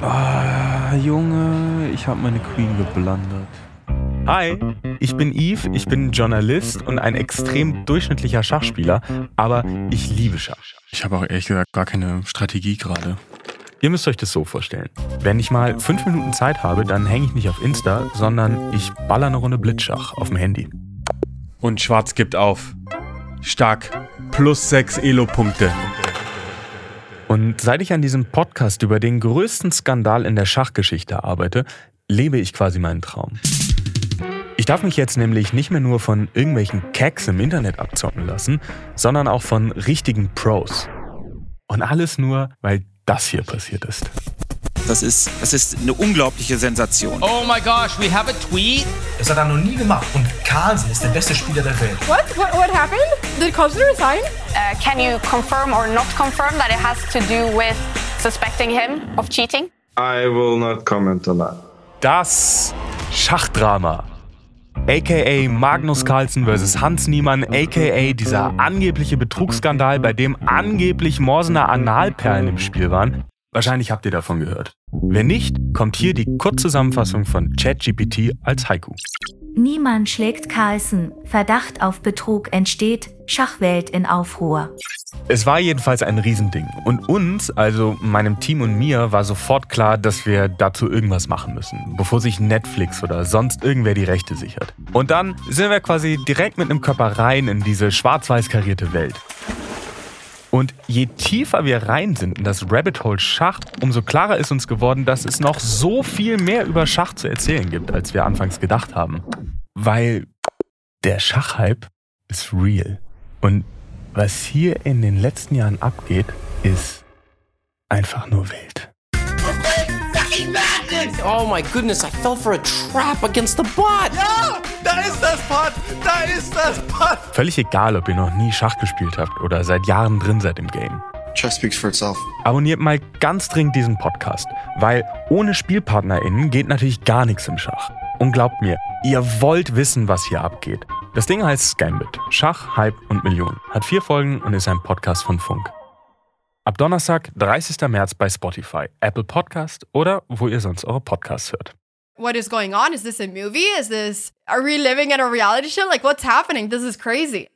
Ah, Junge, ich habe meine Queen geblandert. Hi, ich bin Yves, ich bin Journalist und ein extrem durchschnittlicher Schachspieler, aber ich liebe Schach. Ich habe auch ehrlich gesagt gar keine Strategie gerade. Ihr müsst euch das so vorstellen. Wenn ich mal fünf Minuten Zeit habe, dann hänge ich nicht auf Insta, sondern ich baller eine Runde Blitzschach auf dem Handy. Und Schwarz gibt auf. Stark. Plus sechs Elo-Punkte. Und seit ich an diesem Podcast über den größten Skandal in der Schachgeschichte arbeite, lebe ich quasi meinen Traum. Ich darf mich jetzt nämlich nicht mehr nur von irgendwelchen Cacks im Internet abzocken lassen, sondern auch von richtigen Pros. Und alles nur, weil das hier passiert ist. Das ist, das ist eine unglaubliche Sensation. Oh my gosh, we have a tweet. Das hat er noch nie gemacht. Und Carlsen ist der beste Spieler der Welt. What? What, what happened? Did Carlsen resign? Uh, can you confirm or not confirm that it has to do with suspecting him of cheating? I will not comment on that. Das Schachdrama. AKA Magnus Carlsen vs. Hans Niemann, AKA dieser angebliche Betrugsskandal, bei dem angeblich Morsener Analperlen im Spiel waren. Wahrscheinlich habt ihr davon gehört. Wenn nicht, kommt hier die Kurzzusammenfassung von ChatGPT als Haiku. Niemand schlägt Carlsen. Verdacht auf Betrug entsteht. Schachwelt in Aufruhr. Es war jedenfalls ein Riesending. Und uns, also meinem Team und mir, war sofort klar, dass wir dazu irgendwas machen müssen, bevor sich Netflix oder sonst irgendwer die Rechte sichert. Und dann sind wir quasi direkt mit einem Körper rein in diese schwarz-weiß karierte Welt. Und je tiefer wir rein sind in das Rabbit Hole Schach, umso klarer ist uns geworden, dass es noch so viel mehr über Schach zu erzählen gibt, als wir anfangs gedacht haben. Weil der Schachhype ist real. Und was hier in den letzten Jahren abgeht, ist einfach nur wild. Oh my goodness, I fell for a trap against the bot. Ja, da ist das Pod. Da ist das Pod. Völlig egal, ob ihr noch nie Schach gespielt habt oder seit Jahren drin seid im Game. Chess speaks for itself. Abonniert mal ganz dringend diesen Podcast, weil ohne SpielpartnerInnen geht natürlich gar nichts im Schach. Und glaubt mir, ihr wollt wissen, was hier abgeht. Das Ding heißt Scambit. Schach, Hype und Millionen. Hat vier Folgen und ist ein Podcast von Funk. Ab Donnerstag, 30. März bei Spotify, Apple Podcast oder wo ihr sonst eure Podcasts hört. What is going on? Is this a movie? Is this. Are we living in a reality show? Like, what's happening? This is crazy.